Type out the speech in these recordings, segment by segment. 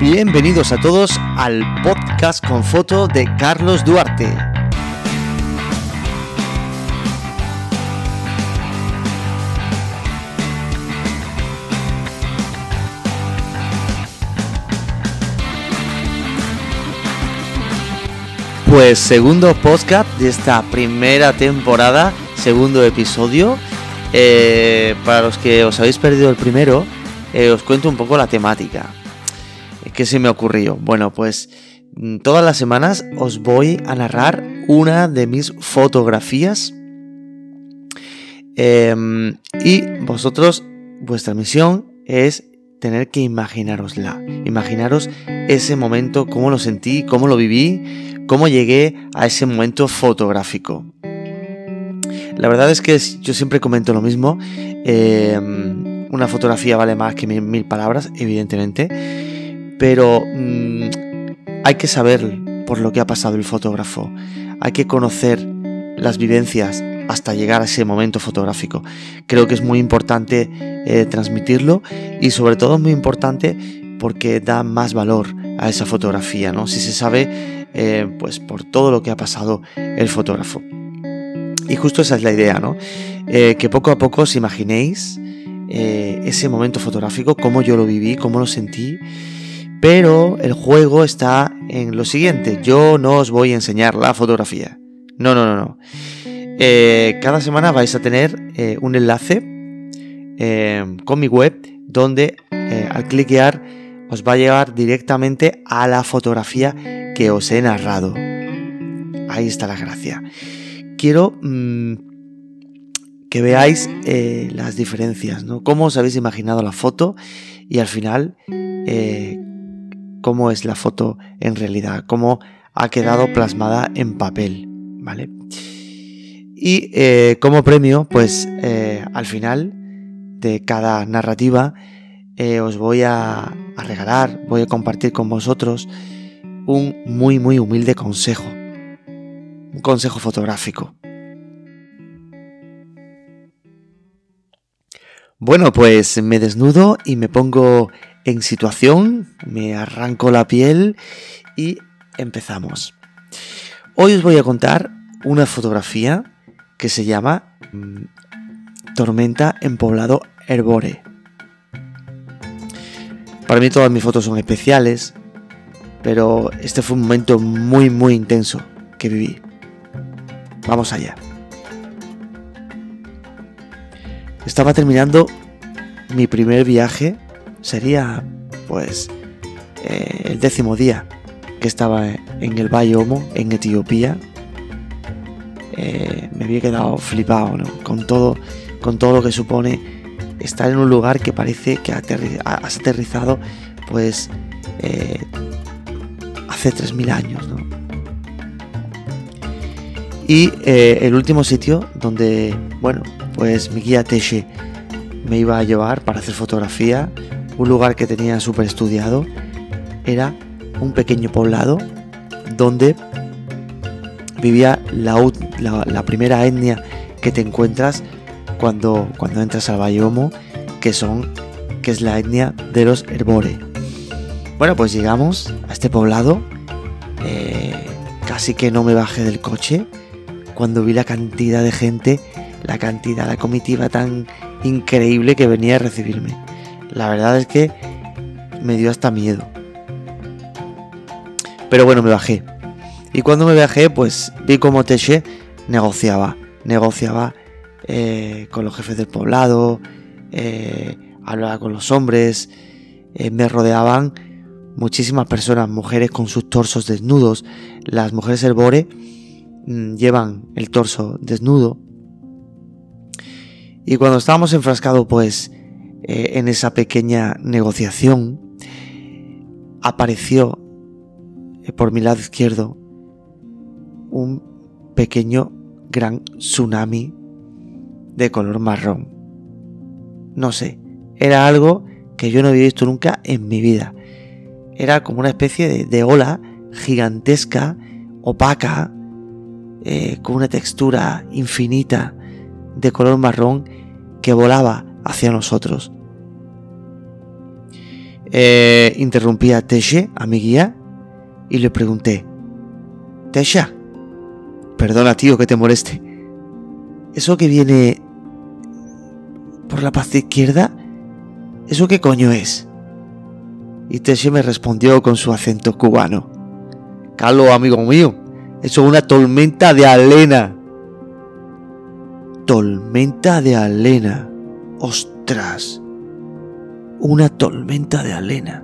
Bienvenidos a todos al podcast con foto de Carlos Duarte. Pues segundo podcast de esta primera temporada, segundo episodio. Eh, para los que os habéis perdido el primero, eh, os cuento un poco la temática. ¿Qué se me ocurrió? Bueno, pues mm, todas las semanas os voy a narrar una de mis fotografías. Em, y vosotros, vuestra misión es tener que imaginarosla. Imaginaros ese momento, cómo lo sentí, cómo lo viví, cómo llegué a ese momento fotográfico. La verdad es que yo siempre comento lo mismo. Em, una fotografía vale más que mil, palabras, evidentemente. Pero mm, hay que saber por lo que ha pasado el fotógrafo. Hay que conocer las vivencias hasta llegar a ese momento fotográfico. Creo que es muy importante eh, transmitirlo y sobre todo es muy importante porque da más valor a esa fotografía, ¿no? Si se sabe, eh, pues por todo lo que ha pasado el fotógrafo. Y justo esa es la idea, ¿no? Eh, que poco a poco os imaginéis ese momento fotográfico, cómo yo lo viví, cómo lo sentí. Pero el juego está en lo siguiente. Yo no os voy a enseñar la fotografía. No, no, no, no. Eh, cada semana vais a tener eh, un enlace eh, con mi web donde al cliquear os va a llevar directamente a la fotografía que os he narrado. Ahí está la gracia. Quiero mm, que veáis las diferencias, ¿no? Cómo os habéis imaginado la foto y al final cómo es la foto en realidad, cómo ha quedado plasmada en papel, ¿vale? Y eh, como premio, pues eh, al final de cada narrativa eh, os voy a, regalar, voy a compartir con vosotros un muy muy humilde consejo. Un consejo fotográfico. Bueno, pues me desnudo y me pongo en situación, me arranco la piel y empezamos. Hoy os voy a contar una fotografía que se llama mm, Tormenta en Poblado Herbore. Para mí todas mis fotos son especiales, pero este fue un momento muy muy intenso que viví. Vamos allá. Estaba terminando mi primer viaje, sería pues eh, el décimo día que estaba en el Valle Homo, en Etiopía, eh, me había quedado flipado, Con todo, con todo lo que supone estar en un lugar que parece que has aterrizado, pues, eh, hace 3.000 años, Y eh, el último sitio donde, bueno, pues mi guía Teche me iba a llevar para hacer fotografía, un lugar que tenía súper estudiado, era un pequeño poblado donde vivía la, primera etnia que te encuentras cuando, cuando entras al Valle que son que es la etnia de los Herbore. Bueno, pues llegamos a este poblado, eh, casi que no me bajé del coche cuando vi la cantidad de gente, la cantidad, la comitiva tan increíble que venía a recibirme. La verdad es que me dio hasta miedo. Pero bueno, me bajé. Y cuando me viajé, pues vi cómo Teche negociaba, negociaba eh, con los jefes del poblado, eh, hablaba con los hombres, eh, me rodeaban muchísimas personas, mujeres con sus torsos desnudos. Las mujeres herbore mm, llevan el torso desnudo. Y cuando estábamos enfrascados, pues, en esa pequeña negociación, apareció por mi lado izquierdo un pequeño gran tsunami de color marrón. No sé, era algo que yo no había visto nunca en mi vida. Era como una especie de, ola gigantesca, opaca, eh, con una textura infinita de color marrón que volaba hacia nosotros. Eh, interrumpí a Teshe, a mi guía, y le pregunté, Tesha, perdona tío que te moleste, ¿eso que viene por la parte izquierda? ¿Eso qué coño es? Y Teshe me respondió con su acento cubano. Carlos, amigo mío, eso es una tormenta de arena. Tormenta de arena. Ostras. Una tormenta de arena.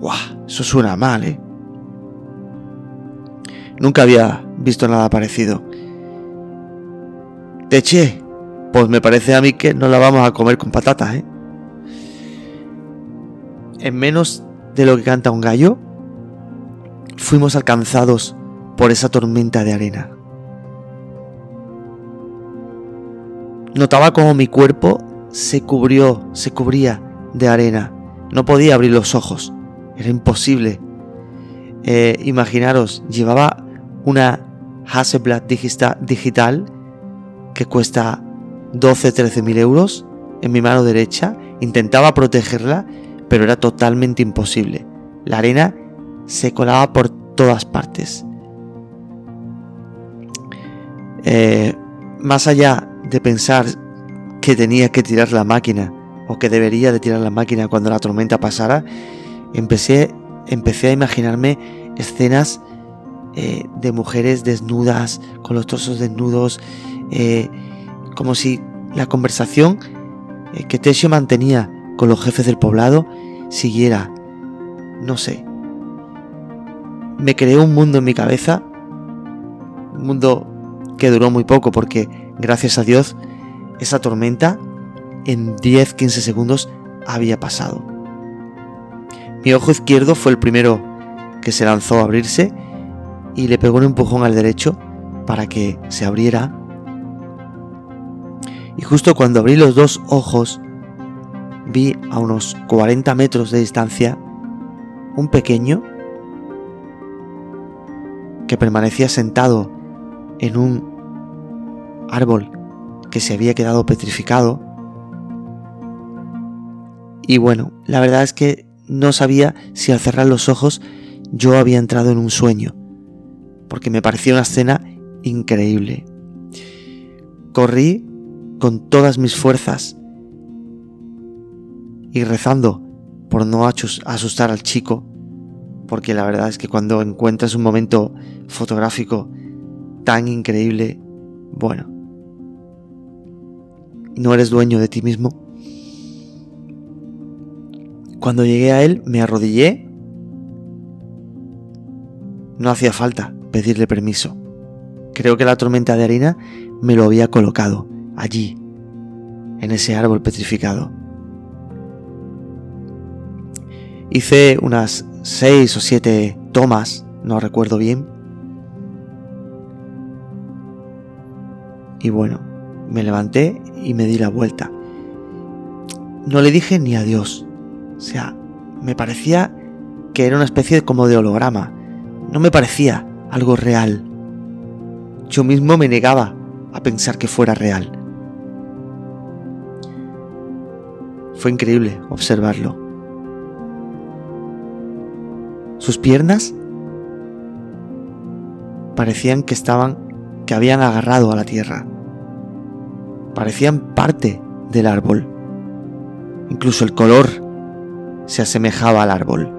¡Guau! Eso suena mal, ¿eh? Nunca había visto nada parecido. Teche, pues me parece a mí que no la vamos a comer con patatas, ¿eh? En menos de lo que canta un gallo, fuimos alcanzados por esa tormenta de arena. Notaba como mi cuerpo se cubrió, se cubría de arena. No podía abrir los ojos. Era imposible. Eh, imaginaros, llevaba una Hasselblad digital que cuesta 12-13 mil euros en mi mano derecha. Intentaba protegerla, pero era totalmente imposible. La arena se colaba por todas partes. Eh, más allá de pensar que tenía que tirar la máquina o que debería de tirar la máquina cuando la tormenta pasara, empecé, empecé a imaginarme escenas eh, de mujeres desnudas, con los trozos desnudos, eh, como si la conversación que Tesio mantenía con los jefes del poblado siguiera, no sé, me creé un mundo en mi cabeza, un mundo que duró muy poco porque gracias a Dios esa tormenta en 10-15 segundos había pasado. Mi ojo izquierdo fue el primero que se lanzó a abrirse y le pegó un empujón al derecho para que se abriera. Y justo cuando abrí los dos ojos, vi a unos 40 metros de distancia un pequeño que permanecía sentado en un árbol que se había quedado petrificado. Y bueno, la verdad es que no sabía si al cerrar los ojos yo había entrado en un sueño, porque me parecía una escena increíble. Corrí con todas mis fuerzas y rezando por no asustar al chico, porque la verdad es que cuando encuentras un momento fotográfico tan increíble, bueno, no eres dueño de ti mismo. Cuando llegué a él, me arrodillé. No hacía falta pedirle permiso. Creo que la tormenta de harina me lo había colocado allí, en ese árbol petrificado. Hice unas seis o siete tomas, no recuerdo bien. Y bueno, me levanté y me di la vuelta. No le dije ni adiós. O sea, me parecía que era una especie como de holograma. No me parecía algo real. Yo mismo me negaba a pensar que fuera real. Fue increíble observarlo. Sus piernas parecían que estaban, que habían agarrado a la tierra. Parecían parte del árbol. Incluso el color se asemejaba al árbol.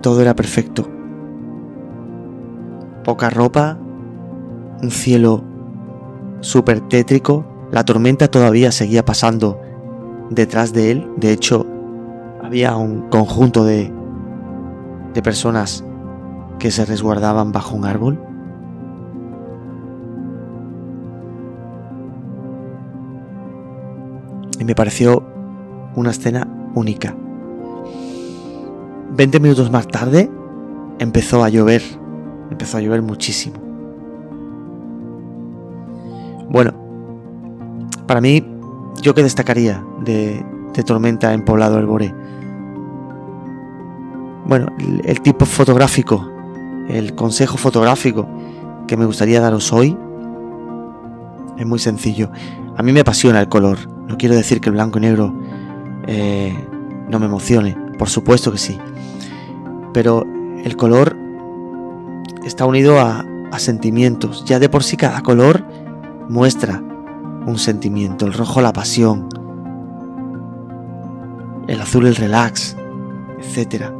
Todo era perfecto. Poca ropa, un cielo súper tétrico, la tormenta todavía seguía pasando detrás de él, de hecho había un conjunto de, de personas que se resguardaban bajo un árbol. Me pareció una escena única. Veinte minutos más tarde empezó a llover. Empezó a llover muchísimo. Bueno, para mí, yo que destacaría de, de Tormenta en Poblado del Boré bueno, el, tipo fotográfico, el consejo fotográfico que me gustaría daros hoy es muy sencillo. A mí me apasiona el color. No quiero decir que el blanco y negro eh, no me emocione, por supuesto que sí. Pero el color está unido a, a sentimientos. Ya de por sí cada color muestra un sentimiento. El rojo la pasión, el azul el relax, etc.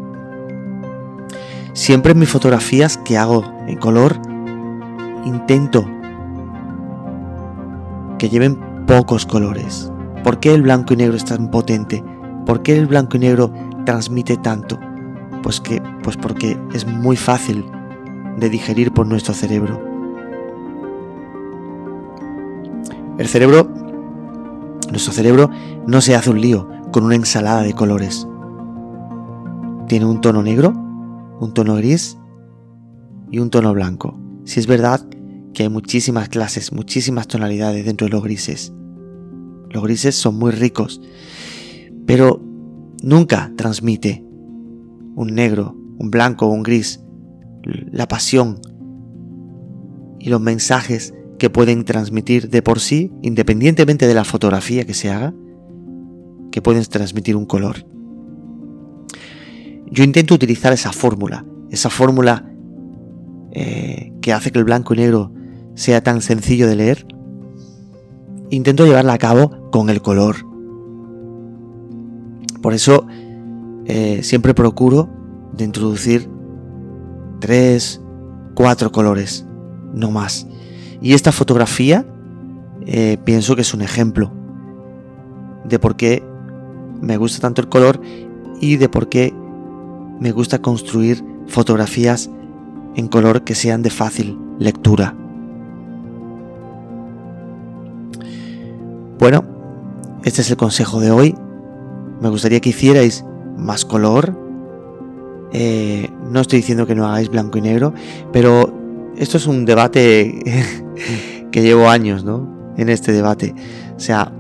Siempre en mis fotografías que hago en color intento que lleven pocos colores. ¿Por qué el blanco y negro es tan potente? ¿Por qué el blanco y negro transmite tanto? Pues que pues porque es muy fácil de digerir por nuestro cerebro. El cerebro nuestro cerebro no se hace un lío con una ensalada de colores. Tiene un tono negro, un tono gris y un tono blanco. Si es verdad que hay muchísimas clases, muchísimas tonalidades dentro de los grises. Los grises son muy ricos, pero nunca transmite un negro, un blanco o un gris la pasión y los mensajes que pueden transmitir de por sí, independientemente de la fotografía que se haga, que pueden transmitir un color. Yo intento utilizar esa fórmula, esa fórmula eh, que hace que el blanco y negro sea tan sencillo de leer, intento llevarla a cabo con el color. Por eso eh, siempre procuro de introducir tres, cuatro colores, no más. Y esta fotografía eh, pienso que es un ejemplo de por qué me gusta tanto el color y de por qué me gusta construir fotografías en color que sean de fácil lectura. Bueno, este es el consejo de hoy. Me gustaría que hicierais más color. Eh, no estoy diciendo que no hagáis blanco y negro, pero esto es un debate que llevo años, ¿no? En este debate. O sea,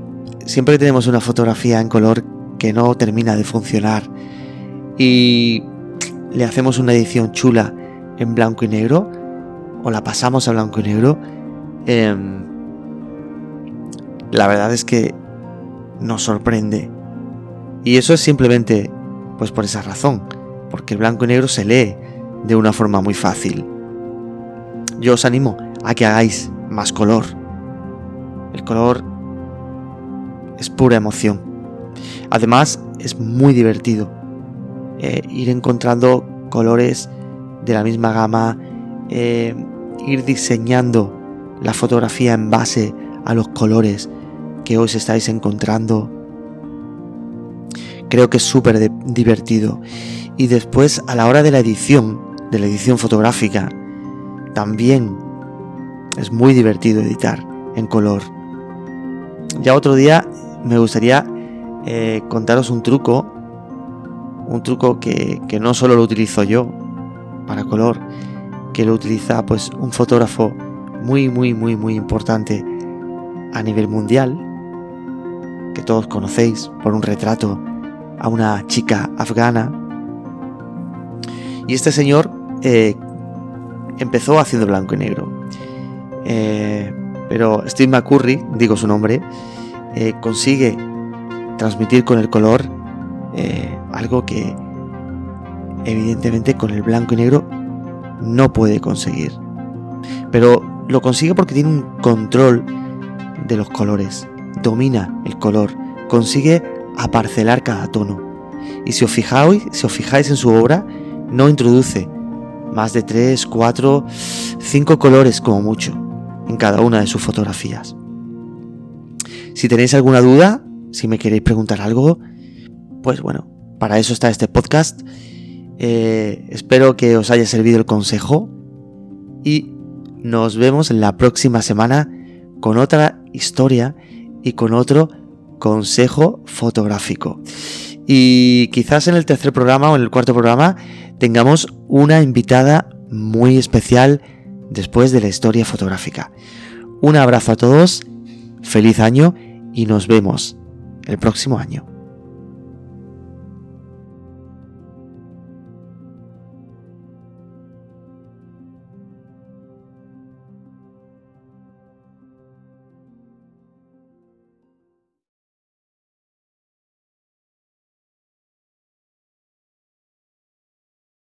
siempre tenemos una fotografía en color que no termina de funcionar y le hacemos una edición chula en blanco y negro o la pasamos a blanco y negro, eh, la verdad es que nos sorprende. Y eso es simplemente pues por esa razón, porque el blanco y negro se lee de una forma muy fácil. Yo os animo a que hagáis más color. El color es pura emoción. Además, es muy divertido eh, ir encontrando colores de la misma gama, eh, ir diseñando la fotografía en base a los colores que os estáis encontrando. Creo que es súper divertido. Y después a la hora de la edición, de la edición fotográfica, también es muy divertido editar en color. Ya otro día me gustaría eh, contaros un truco, un truco que, que no solo lo utilizo yo para color, que lo utiliza pues un fotógrafo muy muy muy muy importante a nivel mundial que todos conocéis por un retrato a una chica afgana. Y este señor eh, empezó haciendo blanco y negro. Eh, pero Steve McCurry, digo su nombre, eh, consigue transmitir con el color algo que evidentemente con el blanco y negro no puede conseguir. Pero lo consigue porque tiene un control de los colores domina el color, consigue aparcelar cada tono. Y si os fijáis, si os fijáis en su obra, no introduce más de 3, 4, 5 colores como mucho en cada una de sus fotografías. Si tenéis alguna duda, si me queréis preguntar algo, pues bueno, para eso está este podcast. Eh, espero que os haya servido el consejo y nos vemos la próxima semana con otra historia y con otro consejo fotográfico. Y quizás en el tercer programa o en el cuarto programa tengamos una invitada muy especial después de la historia fotográfica. Un abrazo a todos, feliz año y nos vemos el próximo año.